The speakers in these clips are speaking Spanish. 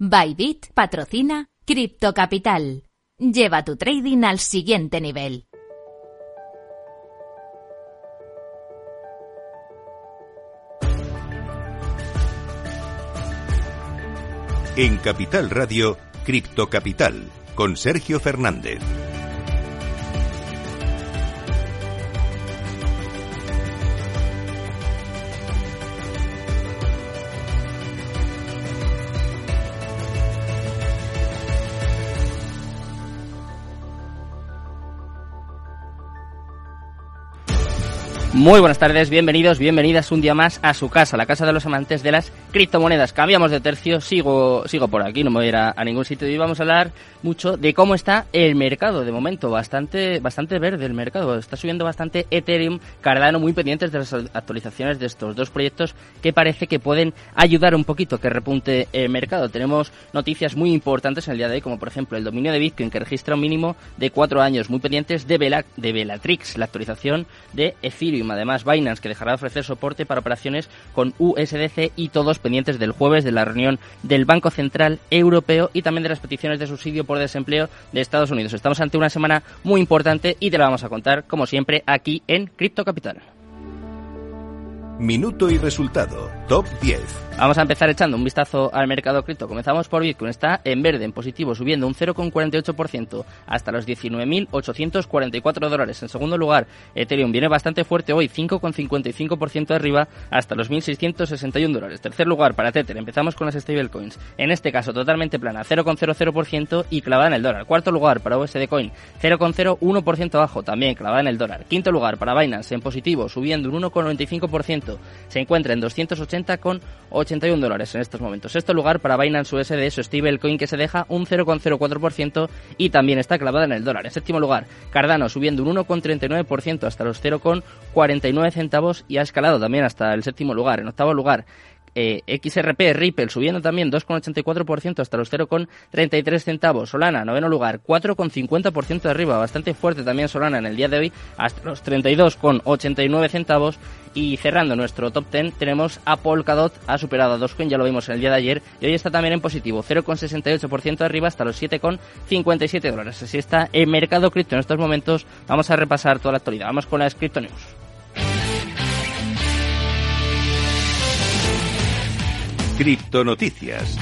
Bybit patrocina Crypto Capital. Lleva tu trading al siguiente nivel. En Capital Radio, Cripto Capital, con Sergio Fernández. Muy buenas tardes, bienvenidos, bienvenidas un día más a su casa, la casa de los amantes de las criptomonedas. Cambiamos de tercio, sigo, sigo por aquí, no me voy a ir a, ningún sitio y vamos a hablar mucho de cómo está el mercado. De momento, bastante, bastante verde el mercado. Está subiendo bastante Ethereum, Cardano, muy pendientes de las actualizaciones de estos dos proyectos que parece que pueden ayudar un poquito que repunte el mercado. Tenemos noticias muy importantes en el día de hoy, como por ejemplo el dominio de Bitcoin que registra un mínimo de cuatro años, muy pendientes de, Vela, de Velatrix, la actualización de Ethereum Además, Binance, que dejará de ofrecer soporte para operaciones con USDC y todos pendientes del jueves de la reunión del Banco Central Europeo y también de las peticiones de subsidio por desempleo de Estados Unidos. Estamos ante una semana muy importante y te la vamos a contar, como siempre, aquí en Crypto Capital. Minuto y resultado. Top 10. Vamos a empezar echando un vistazo al mercado cripto. Comenzamos por Bitcoin. Está en verde, en positivo, subiendo un 0,48% hasta los 19.844 dólares. En segundo lugar, Ethereum viene bastante fuerte hoy, 5,55% arriba hasta los 1.661 dólares. Tercer lugar para Tether. Empezamos con las stablecoins. En este caso, totalmente plana, 0,00% y clavada en el dólar. Cuarto lugar para USD Coin, 0,01% abajo, también clavada en el dólar. Quinto lugar para Binance, en positivo, subiendo un 1,95%. Se encuentra en 280,8 81 dólares en estos momentos. Sexto lugar para Binance USD, su stablecoin que se deja un 0,04% y también está clavada en el dólar. En séptimo lugar, Cardano subiendo un 1,39% hasta los 0,49 centavos y ha escalado también hasta el séptimo lugar. En octavo lugar, eh, XRP Ripple subiendo también 2,84% hasta los 0,33 centavos. Solana, noveno lugar, 4,50% de arriba, bastante fuerte también Solana en el día de hoy, hasta los 32,89 centavos. Y cerrando nuestro top 10 tenemos a Polkadot, ha superado a Dogecoin, ya lo vimos en el día de ayer, y hoy está también en positivo, 0,68% de arriba hasta los 7,57 dólares. Así está el mercado cripto en estos momentos. Vamos a repasar toda la actualidad. Vamos con la Crypto News. Criptonoticias.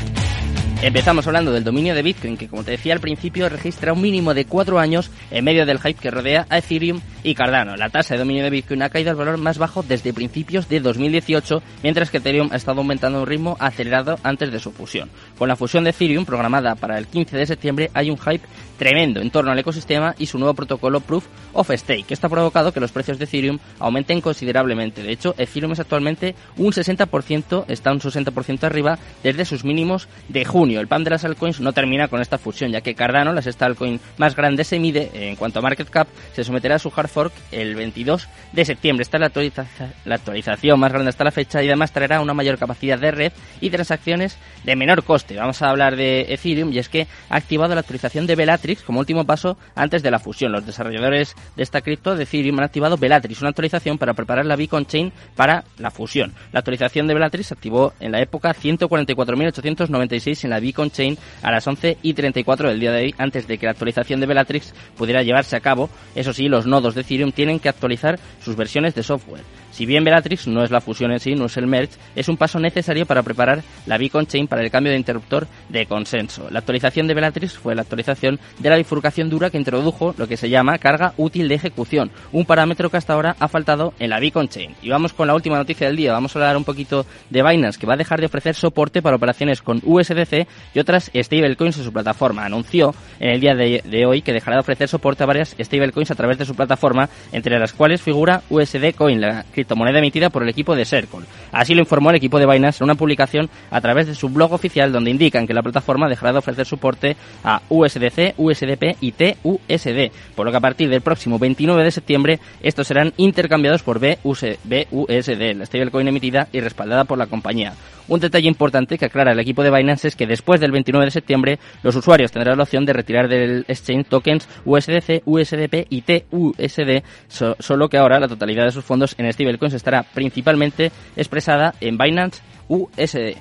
Empezamos hablando del dominio de Bitcoin, que como te decía al principio registra un mínimo de cuatro años en medio del hype que rodea a Ethereum y Cardano. La tasa de dominio de Bitcoin ha caído al valor más bajo desde principios de 2018, mientras que Ethereum ha estado aumentando a un ritmo acelerado antes de su fusión. Con la fusión de Ethereum programada para el 15 de septiembre hay un hype tremendo en torno al ecosistema y su nuevo protocolo Proof of Stake, que está provocado que los precios de Ethereum aumenten considerablemente. De hecho, Ethereum es actualmente un 60%, está un 60% arriba desde sus mínimos de junio el PAM de las altcoins no termina con esta fusión, ya que Cardano, las altcoins más grandes se mide en cuanto a market cap, se someterá a su hard el 22 de septiembre. Esta es la, actualización más grande hasta la fecha y además traerá una mayor capacidad de red y transacciones de menor coste. Vamos a hablar de Ethereum y es que ha activado la actualización de Bellatrix como último paso antes de la fusión. Los desarrolladores de esta cripto de Ethereum han activado Bellatrix, una actualización para preparar la Beacon Chain para la fusión. La actualización de Bellatrix se activó en la época 144.896 en la Beacon Chain a las 11 y 34 del día de hoy, antes de que la actualización de Bellatrix pudiera llevarse a cabo. Eso sí, los nodos de Ethereum tienen que actualizar sus versiones de software. Si bien Bellatrix no es la fusión en sí, no es el merge, es un paso necesario para preparar la Beacon Chain para el cambio de interruptor de consenso. La actualización de Bellatrix fue la actualización de la bifurcación dura que introdujo lo que se llama carga útil de ejecución, un parámetro que hasta ahora ha faltado en la Beacon Chain. Y vamos con la última noticia del día, vamos a hablar un poquito de Binance, que va a dejar de ofrecer soporte para operaciones con USDC y otras stablecoins en su plataforma. Anunció en el día de, hoy que dejará de ofrecer soporte a varias stablecoins a través de su plataforma, entre las cuales figura USD Coin, la moneda emitida por el equipo de Circle. Así lo informó el equipo de Binance en una publicación a través de su blog oficial donde indican que la plataforma dejará de ofrecer soporte a USDC, USDP y TUSD, por lo que a partir del próximo 29 de septiembre estos serán intercambiados por BUSD, la stablecoin emitida y respaldada por la compañía. Un detalle importante que aclara el equipo de Binance es que después del 29 de septiembre los usuarios tendrán la opción de retirar del exchange tokens USDC, USDP y TUSD, solo que ahora la totalidad de sus fondos en stablecoins estará principalmente expresada en Binance USD.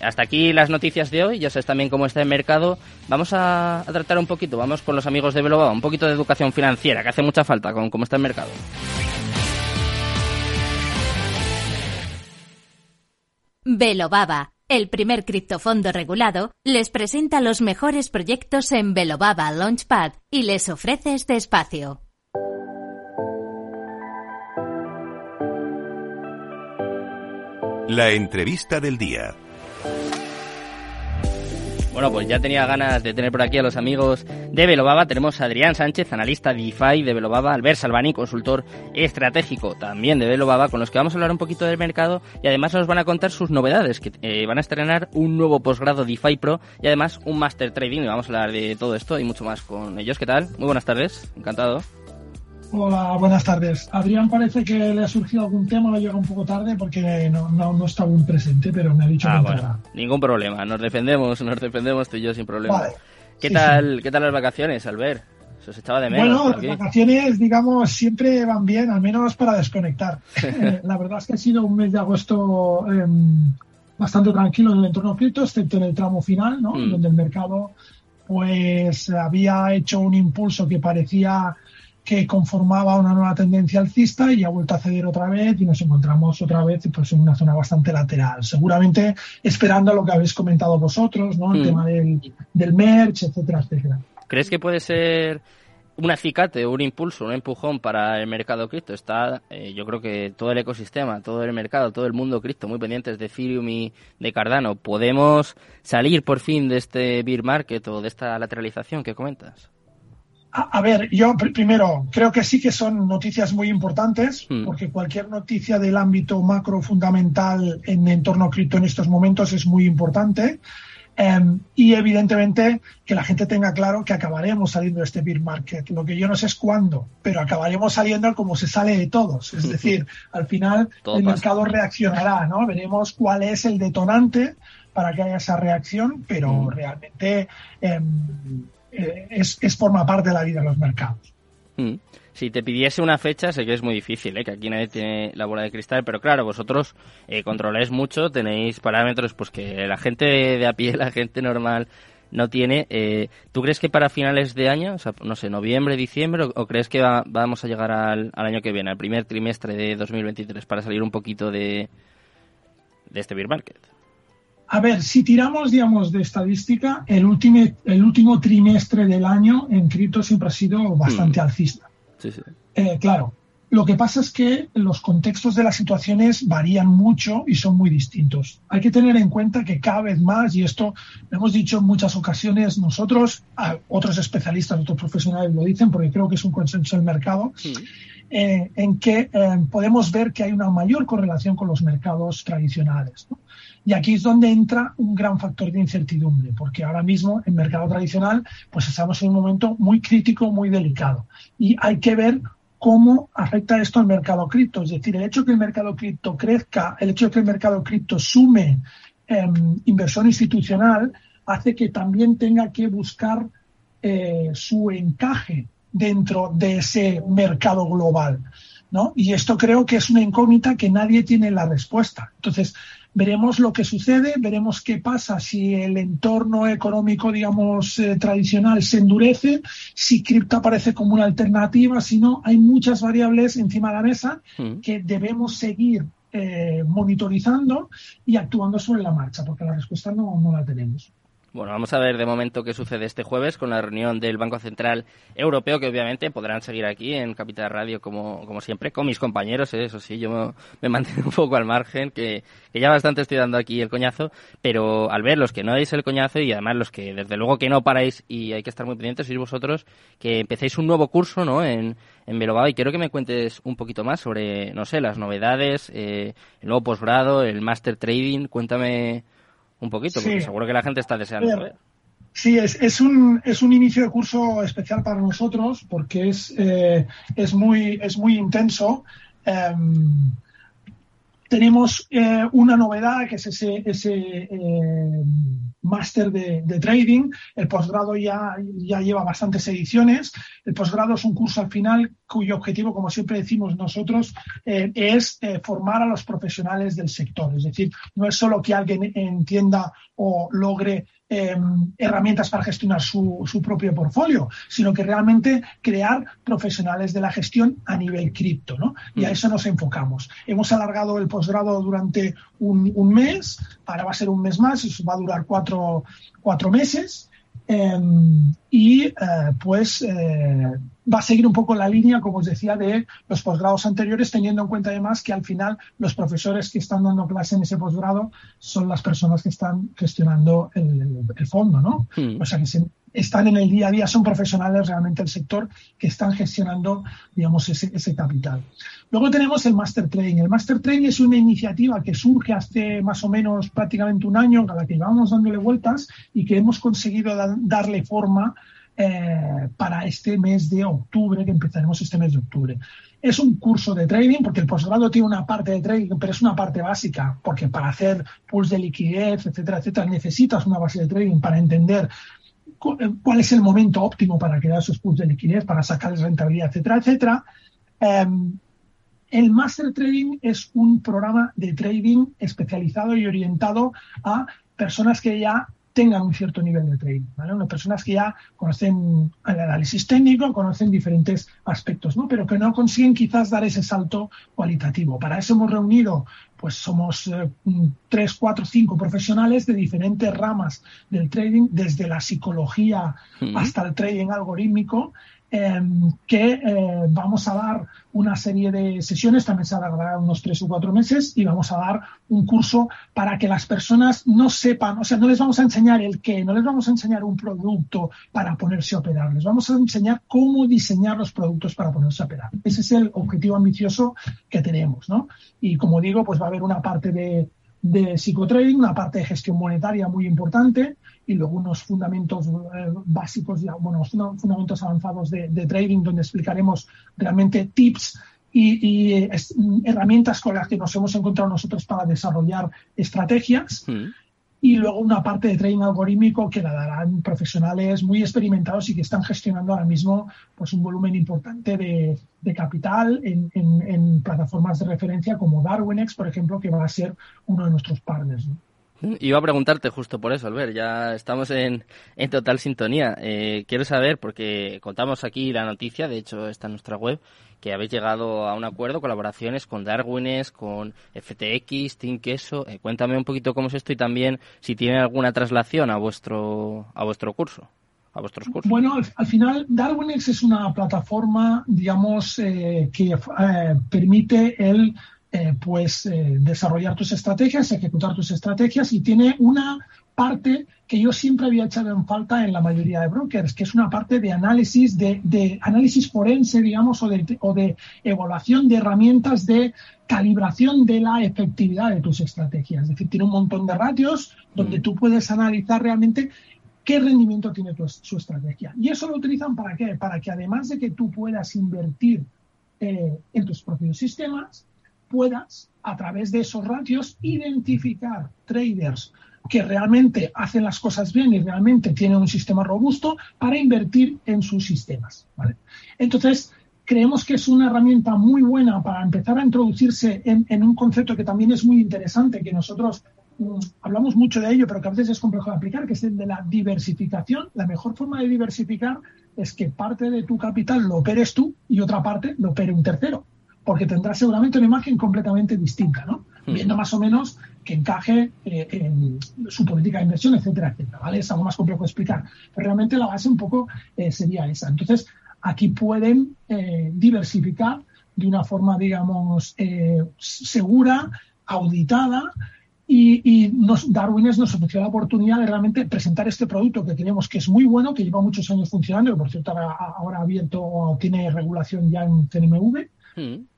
hasta aquí las noticias de hoy, ya sabes también cómo está el mercado. Vamos a, tratar un poquito, vamos con los amigos de Belobaba, un poquito de educación financiera, que hace mucha falta con cómo está el mercado. Belobaba, el primer criptofondo regulado, les presenta los mejores proyectos en Belobaba Launchpad y les ofrece este espacio. La entrevista del día. Bueno, pues ya tenía ganas de tener por aquí a los amigos de Velobaba. Tenemos a Adrián Sánchez, analista DeFi de Velobaba, Albert Salvani, consultor estratégico también de Velobaba, con los que vamos a hablar un poquito del mercado y además nos van a contar sus novedades, que eh, van a estrenar un nuevo posgrado DeFi Pro y además un Master Trading. Y vamos a hablar de todo esto y mucho más con ellos. ¿Qué tal? Muy buenas tardes, encantado. Hola, buenas tardes. Adrián parece que le ha surgido algún tema, lo llega un poco tarde porque no, no, no está aún presente, pero me ha dicho ah, que bueno, Ningún problema, nos defendemos, nos defendemos tú y yo sin problema. ¿Qué tal qué tal las vacaciones, Albert? Se os echaba de menos. Bueno, las vacaciones, digamos, siempre van bien, al menos para desconectar. Eh, la verdad es que ha sido un mes de agosto em, bastante tranquilo en el entorno cripto, excepto en el tramo final, ¿no? Mm. Donde el mercado pues había hecho un impulso que parecía que conformaba una nueva tendencia alcista y ha vuelto a ceder otra vez y nos encontramos otra vez pues, en una zona bastante lateral. Seguramente esperando lo que habéis comentado vosotros, ¿no? El mm. tema del, del merch, etcétera, etcétera. ¿Crees que puede ser un acicate, un impulso, un empujón para el mercado cripto? Está, eh, yo creo que todo el ecosistema, todo el mercado, todo el mundo cripto muy pendientes de Ethereum y de Cardano. ¿Podemos salir por fin de este bear market o de esta lateralización que comentas? A, ver, yo primero creo que sí que son noticias muy importantes, hmm. porque cualquier noticia del ámbito macro fundamental en entorno cripto en estos momentos es muy importante. Em, y evidentemente que la gente tenga claro que acabaremos saliendo de este bear market. Lo que yo no sé es cuándo, pero acabaremos saliendo como se sale de todos. Es decir, al final el mercado reaccionará, ¿no? Veremos cuál es el detonante para que haya esa reacción, pero hmm. realmente em, eh, es, es, forma parte de la vida de los mercados. Mm. Si te pidiese una fecha, sé que es muy difícil, ¿eh? que aquí nadie tiene la bola de cristal, pero claro, vosotros eh, controláis mucho, tenéis parámetros pues que la gente de a pie, la gente normal no tiene. Eh, ¿Tú crees que para finales de año, no sé, noviembre, diciembre, o, crees que vamos a llegar al, al, año que viene, al primer trimestre de 2023, para salir un poquito de, de este beer market? A ver, si tiramos, digamos, de estadística, el último, el último trimestre del año en cripto siempre ha sido bastante mm. alcista. Sí, sí. Eh, claro, lo que pasa es que los contextos de las situaciones varían mucho y son muy distintos. Hay que tener en cuenta que cada vez más, y esto lo hemos dicho en muchas ocasiones nosotros, otros especialistas, otros profesionales lo dicen, porque creo que es un consenso del mercado, eh, en que eh, podemos ver que hay una mayor correlación con los mercados tradicionales. ¿no? Y aquí es donde entra un gran factor de incertidumbre, porque ahora mismo en mercado tradicional pues estamos en un momento muy crítico, muy delicado. Y hay que ver cómo afecta esto al mercado cripto. Es decir, el hecho que el mercado cripto crezca, el hecho de que el mercado cripto sume em, inversión institucional, hace que también tenga que buscar eh, su encaje dentro de ese mercado global. ¿no? Y esto creo que es una incógnita que nadie tiene la respuesta. Entonces, veremos lo que sucede, veremos qué pasa si el entorno económico, digamos, eh, tradicional se endurece, si cripto aparece como una alternativa, si no, hay muchas variables encima de la mesa mm. que debemos seguir eh, monitorizando y actuando sobre la marcha, porque la respuesta no, no la tenemos. Bueno, vamos a ver de momento qué sucede este jueves con la reunión del Banco Central Europeo, que obviamente podrán seguir aquí en Capital Radio como, como siempre, con mis compañeros, ¿eh? eso sí, yo me, mantengo un poco al margen, que, que, ya bastante estoy dando aquí el coñazo, pero al ver los que no dais el coñazo y además los que desde luego que no paráis y hay que estar muy pendientes, sois vosotros que empecéis un nuevo curso ¿no? en, en y quiero que me cuentes un poquito más sobre, no sé, las novedades, eh, el nuevo posgrado, el Master Trading, cuéntame un poquito, porque seguro que la gente está deseando Sí, es, es, un, es un inicio de curso especial para nosotros porque es, eh, es, muy, es muy intenso. Em, tenemos eh, una novedad que es ese, ese eh, máster de, trading. El posgrado ya, ya lleva bastantes ediciones. El posgrado es un curso al final cuyo objetivo, como siempre decimos nosotros, eh, es formar a los profesionales del sector. Es decir, no es solo que alguien entienda o logre Em, herramientas para gestionar su, su, propio portfolio, sino que realmente crear profesionales de la gestión a nivel cripto, ¿no? Y a mm. eso nos enfocamos. Hemos alargado el posgrado durante un, un, mes, ahora va a ser un mes más, eso va a durar cuatro, cuatro meses. Em, y eh, pues eh, va a seguir un poco la línea, como os decía, de los posgrados anteriores, teniendo en cuenta además que al final los profesores que están dando clase en ese posgrado son las personas que están gestionando el, fondo, ¿no? Hmm. O sea que se, están en el día a día, son profesionales realmente del sector que están gestionando, digamos, ese, ese capital. Luego tenemos el Master Trading. El Master Trading es una iniciativa que surge hace más o menos prácticamente un año, a la que vamos dándole vueltas y que hemos conseguido darle forma eh, para este mes de octubre, que empezaremos este mes de octubre. Es un curso de trading, porque el posgrado tiene una parte de trading, pero es una parte básica, porque para hacer pools de liquidez, etcétera, etcétera, necesitas una base de trading para entender cuál es el momento óptimo para crear esos pools de liquidez, para sacarles rentabilidad, etcétera, etcétera. Em, el Master Trading es un programa de trading especializado y orientado a personas que ya tengan un cierto nivel de trading, ¿vale? Unas personas que ya conocen el análisis técnico, conocen diferentes aspectos, ¿no? Pero que no consiguen quizás dar ese salto cualitativo. Para eso hemos reunido, pues somos eh, tres, cuatro, cinco profesionales de diferentes ramas del trading, desde la psicología hasta el trading algorítmico, Em, que eh, vamos a dar una serie de sesiones, también se alargará unos tres o cuatro meses, y vamos a dar un curso para que las personas no sepan, o sea, no les vamos a enseñar el qué, no les vamos a enseñar un producto para ponerse a operar, les vamos a enseñar cómo diseñar los productos para ponerse a operar. Ese es el objetivo ambicioso que tenemos, ¿no? Y como digo, pues va a haber una parte de, de psicotrading, una parte de gestión monetaria muy importante, y luego unos fundamentos eh, básicos, bueno, fundamentos avanzados de, trading donde explicaremos realmente tips y, herramientas con las que nos hemos encontrado nosotros para desarrollar estrategias. Mm. Y luego una parte de trading algorítmico que la darán profesionales muy experimentados y que están gestionando ahora mismo pues un volumen importante de, capital en, en, plataformas de referencia como Darwinex, por ejemplo, que va a ser uno de nuestros partners. Iba a preguntarte justo por eso, Albert. Ya estamos en, en total sintonía. Eh, quiero saber, porque contamos aquí la noticia, de hecho está en nuestra web, que habéis llegado a un acuerdo, colaboraciones con Darwines, con FTX, Team Queso. Eh, cuéntame un poquito cómo es esto y también si tiene alguna traslación a vuestro, a vuestro curso. A vuestros cursos. Bueno, al, final Darwinex es una plataforma, digamos, eh, que permite el eh, pues eh, desarrollar tus estrategias, ejecutar tus estrategias y tiene una parte que yo siempre había echado en falta en la mayoría de brokers, que es una parte de análisis, de, análisis forense, digamos, o de, o de evaluación de herramientas de calibración de la efectividad de tus estrategias. Es decir, tiene un montón de ratios donde mm. tú puedes analizar realmente qué rendimiento tiene tu, su estrategia. Y eso lo utilizan para qué? Para que además de que tú puedas invertir eh, en tus propios sistemas, puedas, a través de esos ratios, identificar traders que realmente hacen las cosas bien y realmente tienen un sistema robusto para invertir en sus sistemas. Entonces, creemos que es una herramienta muy buena para empezar a introducirse en, un concepto que también es muy interesante, que nosotros mm, hablamos mucho de ello, pero que a veces es complejo de aplicar, que es el de la diversificación. La mejor forma de diversificar es que parte de tu capital lo operes tú y otra parte lo opere un tercero porque tendrá seguramente una imagen completamente distinta, ¿no? Hmm. Viendo más o menos que encaje eh, en su política de inversión, etcétera, etcétera, ¿vale? Es algo más complejo de explicar, pero realmente la base un poco eh, sería esa. Entonces, aquí pueden eh, diversificar de una forma, digamos, segura, auditada, y, y nos, Darwines nos ofreció la oportunidad de realmente presentar este producto que creemos que es muy bueno, que lleva muchos años funcionando, que por cierto ahora, ahora abierto, tiene regulación ya en CNMV,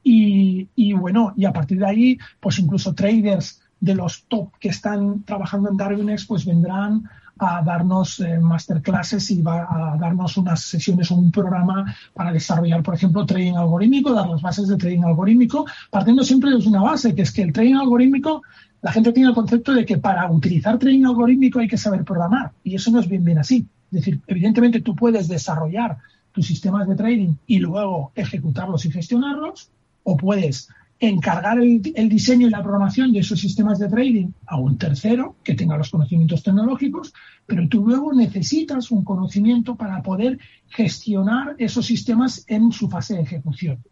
y, bueno, y a partir de ahí, pues incluso traders de los top que están trabajando en Darwinex pues vendrán a darnos eh, masterclasses y va a darnos unas sesiones o un programa para desarrollar, por ejemplo, trading algorítmico, dar las bases de trading algorítmico, partiendo siempre de una base, que es que el trading algorítmico, la gente tiene el concepto de que para utilizar trading algorítmico hay que saber programar, y eso no es bien bien así. Es decir, evidentemente tú puedes desarrollar tus sistemas de trading y luego ejecutarlos y gestionarlos, o puedes encargar el, diseño y la programación de esos sistemas de trading a un tercero que tenga los conocimientos tecnológicos, pero tú luego necesitas un conocimiento para poder gestionar esos sistemas en su fase de ejecución.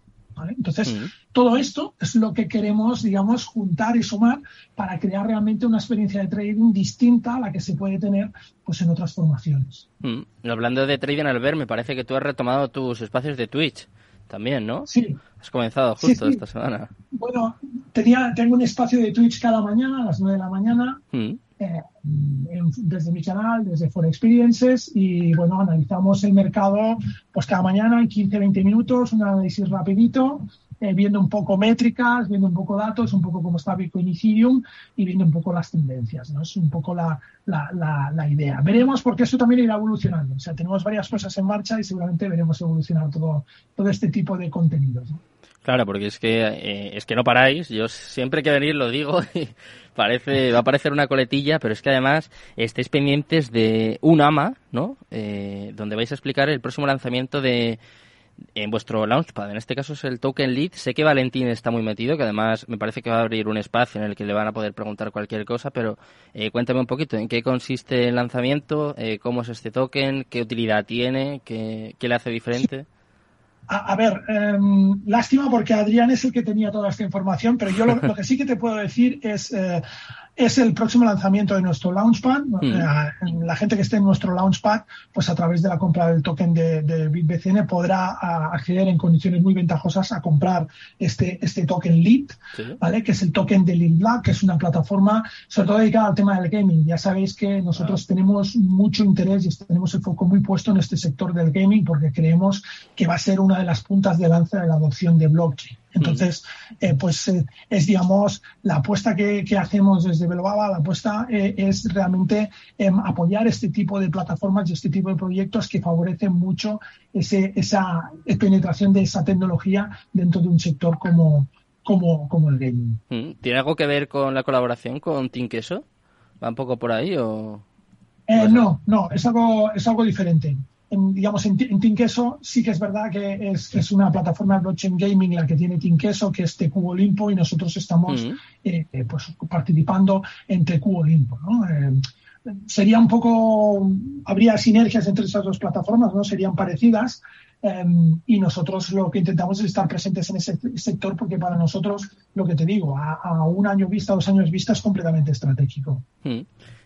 Entonces, mm. todo esto es lo que queremos, digamos, juntar y sumar para crear realmente una experiencia de trading distinta a la que se puede tener pues, en otras formaciones. Mm. Hablando de trading, Albert, me parece que tú has retomado tus espacios de Twitch también, ¿no? Sí. Has comenzado justo esta semana. Bueno, tenía, tengo un espacio de Twitch cada mañana a las 9 de la mañana, mm. Eh, desde mi canal, desde For Experiences, y bueno, analizamos el mercado pues cada mañana en 15-20 minutos, un análisis rapidito, eh, viendo un poco métricas, viendo un poco datos, un poco cómo está Bitcoin y Ethereum y viendo un poco las tendencias. ¿no? Es un poco la, la, la, idea. Veremos porque eso también irá evolucionando. O sea, tenemos varias cosas en marcha y seguramente veremos evolucionar todo, todo este tipo de contenidos. Claro, porque es que eh, es que no paráis. Yo siempre que venir lo digo y parece va a parecer una coletilla, pero es que además estáis pendientes de un AMA, ¿no? Eh, donde vais a explicar el próximo lanzamiento de en vuestro Launchpad. En este caso es el Token Lead. Sé que Valentín está muy metido, que además me parece que va a abrir un espacio en el que le van a poder preguntar cualquier cosa, pero eh, cuéntame un poquito en qué consiste el lanzamiento, eh, cómo es este token, qué utilidad tiene, qué, qué le hace diferente. A, ver, em, lástima porque Adrián es el que tenía toda esta información, pero yo lo, lo que sí que te puedo decir es, eh, es el próximo lanzamiento de nuestro Launchpad. Mm. Eh, la gente que esté en nuestro Launchpad, pues a través de la compra del token de, de BitBCN podrá acceder en condiciones muy ventajosas a comprar este, este token Lead, ¿vale? Que es el token de Lead Black, que es una plataforma sobre todo dedicada al tema del gaming. Ya sabéis que nosotros tenemos mucho interés y tenemos el foco muy puesto en este sector del gaming porque creemos que va a ser una de las puntas de lanza de la adopción de blockchain. Entonces, eh, pues eh, es, digamos, la apuesta que, hacemos desde Belobaba, la apuesta eh, es realmente em, apoyar este tipo de plataformas y este tipo de proyectos que favorecen mucho ese, esa penetración de esa tecnología dentro de un sector como, como, como el gaming. Mm, ¿Tiene algo que ver con la colaboración con Queso? ¿Va un poco por ahí o...? no, no, es algo, es algo diferente en, digamos, en, en Tinkeso sí que es verdad que es, es, una plataforma de blockchain gaming la que tiene Tinkeso, que es TQ Olimpo, y nosotros estamos eh, eh, pues, participando en TQ Olimpo. ¿no? Eh, sería un poco, habría sinergias entre esas dos plataformas, ¿no? Serían parecidas. y nosotros lo que intentamos es estar presentes en ese sector porque para nosotros, lo que te digo, a, un año vista, dos años vista es completamente estratégico.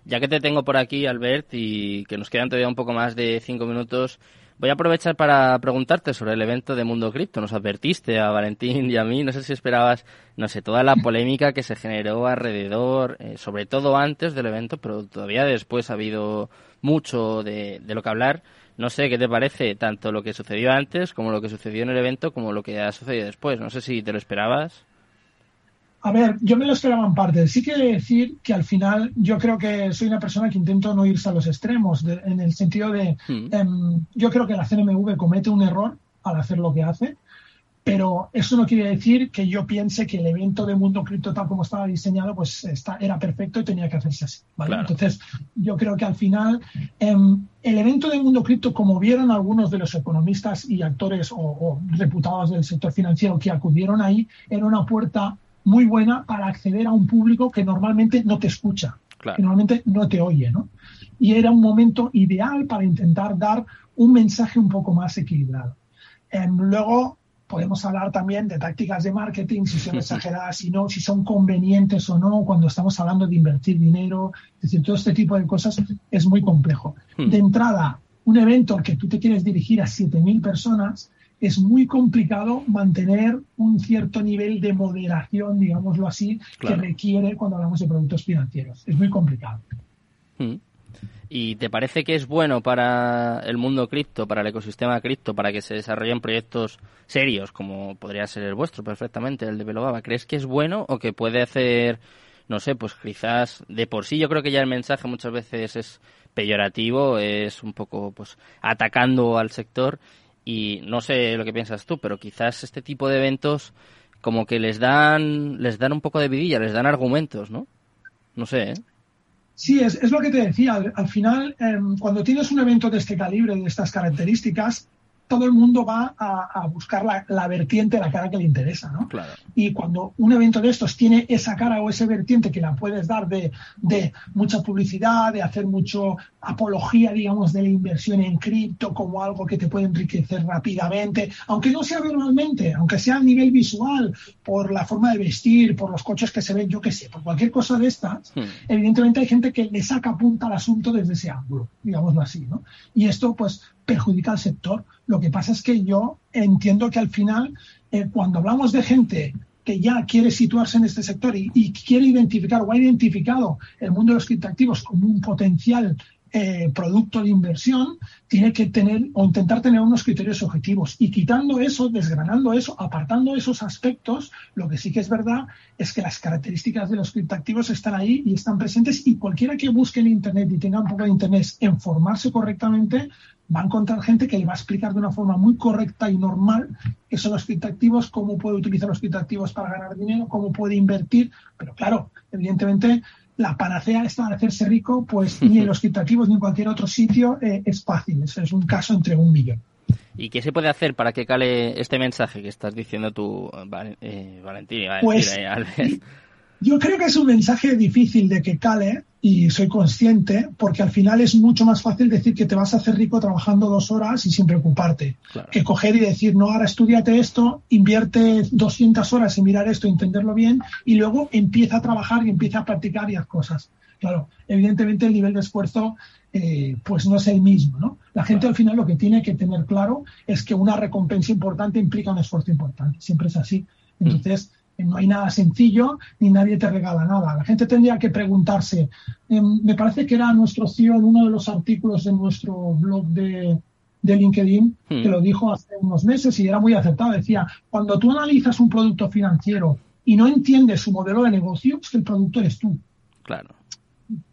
Ya que te tengo por aquí, Albert, y que nos quedan todavía un poco más de cinco minutos, voy a aprovechar para preguntarte sobre el evento de Mundo Cripto. Nos advertiste a Valentín y a mí, no sé si esperabas, no sé, toda la polémica que se generó alrededor, eh, sobre todo antes del evento, pero todavía después ha habido mucho de, de lo que hablar. No sé qué te parece tanto lo que sucedió antes como lo que sucedió en el evento como lo que ha sucedido después. No sé si te lo esperabas. A ver, yo me lo esperaba en parte. Sí que decir que al final yo creo que soy una persona que intento no irse a los extremos, en el sentido de, em, yo creo que la CNMV comete un error al hacer lo que hace, pero eso no quiere decir que yo piense que el evento de Mundo Cripto tal como estaba diseñado, pues está, era perfecto y tenía que hacerse así. Entonces, yo creo que al final em, el evento de Mundo Cripto, como vieron algunos de los economistas y actores o, o reputados del sector financiero que acudieron ahí, era una puerta muy buena para acceder a un público que normalmente no te escucha, que normalmente no te oye, ¿no? Y era un momento ideal para intentar dar un mensaje un poco más equilibrado. Em, luego podemos hablar también de tácticas de marketing, si son exageradas, si no, si son convenientes o no, cuando estamos hablando de invertir dinero, es decir, todo este tipo de cosas es muy complejo. Hmm. De entrada, un evento al que tú te quieres dirigir a 7.000 personas, es muy complicado mantener un cierto nivel de moderación, digámoslo así, que requiere cuando hablamos de productos financieros. Es muy complicado. Hmm. ¿Y te parece que es bueno para el mundo cripto, para el ecosistema cripto, para que se desarrollen proyectos serios, como podría ser el vuestro perfectamente, el de Velobaba? ¿Crees que es bueno o que puede hacer, no sé, pues quizás de por sí yo creo que ya el mensaje muchas veces es peyorativo, es un poco pues atacando al sector y no sé lo que piensas tú, pero quizás este tipo de eventos como que les dan les dan un poco de vidilla, les dan argumentos, ¿no? No sé, ¿eh? Sí, es, es lo que te decía. Al, final, em, cuando tienes un evento de este calibre, de estas características, todo el mundo va a, buscar la, vertiente, la cara que le interesa, ¿no? Claro. Y cuando un evento de estos tiene esa cara o ese vertiente que la puedes dar de, de mucha publicidad, de hacer mucho apología, digamos, de la inversión en cripto como algo que te puede enriquecer rápidamente, aunque no sea verbalmente, aunque sea a nivel visual, por la forma de vestir, por los coches que se ven, yo qué sé, por cualquier cosa de estas, hmm. evidentemente hay gente que le saca punta al asunto desde ese ángulo, digámoslo así, ¿no? Y esto, pues, perjudica al sector. Lo que pasa es que yo entiendo que al final, eh, cuando hablamos de gente que ya quiere situarse en este sector y, y, quiere identificar o ha identificado el mundo de los criptoactivos como un potencial eh, producto de inversión, tiene que tener o intentar tener unos criterios objetivos. Y quitando eso, desgranando eso, apartando esos aspectos, lo que sí que es verdad es que las características de los criptoactivos están ahí y están presentes y cualquiera que busque en Internet y tenga un poco de interés en formarse correctamente, va a encontrar gente que le va a explicar de una forma muy correcta y normal qué son los criptoactivos, cómo puede utilizar los criptoactivos para ganar dinero, cómo puede invertir. Pero claro, evidentemente la panacea esta de hacerse rico, pues ni en los criptoactivos ni en cualquier otro sitio eh, es fácil. Eso es un caso entre un millón. ¿Y qué se puede hacer para que cale este mensaje que estás diciendo tú, eh, Valentín? Pues, eh, yo creo que es un mensaje difícil de que cale y soy consciente porque al final es mucho más fácil decir que te vas a hacer rico trabajando dos horas y sin preocuparte que coger y decir, no, ahora estudiate esto, invierte 200 horas en mirar esto, entenderlo bien y luego empieza a trabajar y empieza a practicar y haz cosas. Claro, evidentemente el nivel de esfuerzo eh, pues no es el mismo, ¿no? La gente al final lo que tiene que tener claro es que una recompensa importante implica un esfuerzo importante, siempre es así. Mm. No hay nada sencillo ni nadie te regala nada. La gente tendría que preguntarse. Em, me parece que era nuestro CEO en uno de los artículos de nuestro blog de, LinkedIn, que hmm. lo dijo hace unos meses y era muy acertado. Decía, cuando tú analizas un producto financiero y no entiendes su modelo de negocio, es que el producto eres tú. Claro.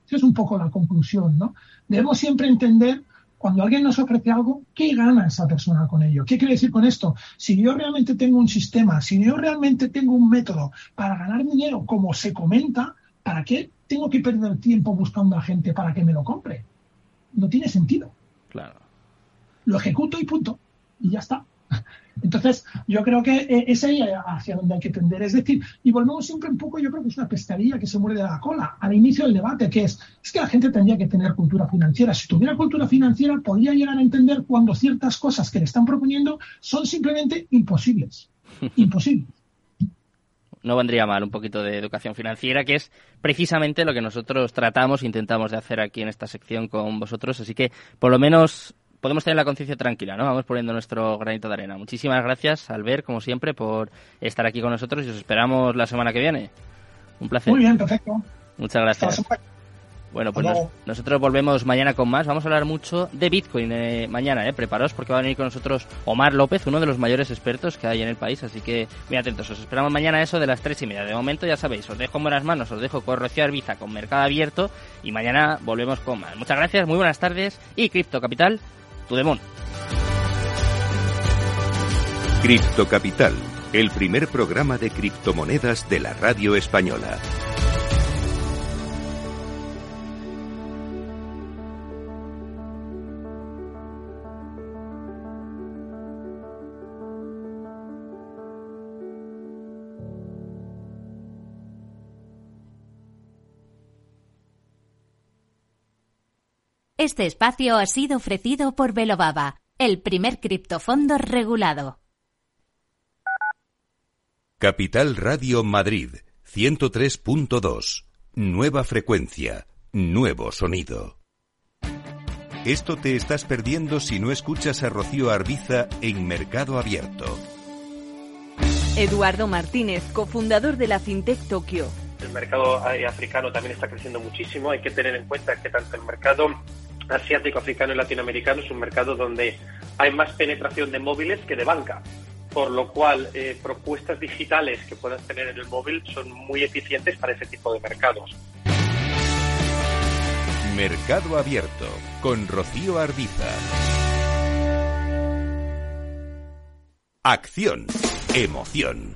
Esa es un poco la conclusión, ¿no? Debemos siempre entender cuando alguien nos ofrece algo, ¿qué gana esa persona con ello? ¿Qué quiere decir con esto? Si yo realmente tengo un sistema, si yo realmente tengo un método para ganar dinero, como se comenta, ¿para qué tengo que perder tiempo buscando a gente para que me lo compre? No tiene sentido. Claro. Lo ejecuto y punto. Y ya está. Entonces, yo creo que eh, es ahí hacia donde hay que tender. Es decir, y volvemos siempre un poco, yo creo que es una pescadilla que se muere de la cola al inicio del debate, que es, es que la gente tendría que tener cultura financiera. Si tuviera cultura financiera, podría llegar a entender cuando ciertas cosas que le están proponiendo son simplemente imposibles. Imposibles no vendría mal un poquito de educación financiera, que es precisamente lo que nosotros tratamos, intentamos de hacer aquí en esta sección con vosotros. Así que, por lo menos, podemos tener la conciencia tranquila, ¿no? Vamos poniendo nuestro granito de arena. Muchísimas gracias, Albert, como siempre, por estar aquí con nosotros y os esperamos la semana que viene. Un placer. Muy bien, perfecto. Muchas gracias. Bueno, pues nosotros volvemos mañana con más. Vamos a hablar mucho de Bitcoin eh, mañana, ¿eh? Preparaos porque va a venir con nosotros Omar López, uno de los mayores expertos que hay en el país. Así que muy atentos. Os esperamos mañana eso de las tres y media. De momento ya sabéis, os dejo en buenas manos, os dejo con Rocío Arbiza con Mercado Abierto y mañana volvemos con más. Muchas gracias, muy buenas tardes y Cripto Capital Tudemón. Cripto Capital, el primer programa de criptomonedas de la radio española. Este espacio ha sido ofrecido por Velobaba, el primer criptofondo regulado. Capital Radio Madrid, 103.2. Nueva frecuencia, nuevo sonido. Esto te estás perdiendo si no escuchas a Rocío Arbiza en Mercado Abierto. Eduardo Martínez, cofundador de la FinTech Tokio. El mercado africano también está creciendo muchísimo. Hay que tener en cuenta que tanto el mercado asiático, africano y latinoamericano es un mercado donde hay más penetración de móviles que de banca. por lo cual eh, propuestas digitales que puedas tener en el móvil son muy eficientes para ese tipo de mercados. Mercado Abierto con Rocío Arbiza. Acción, emoción,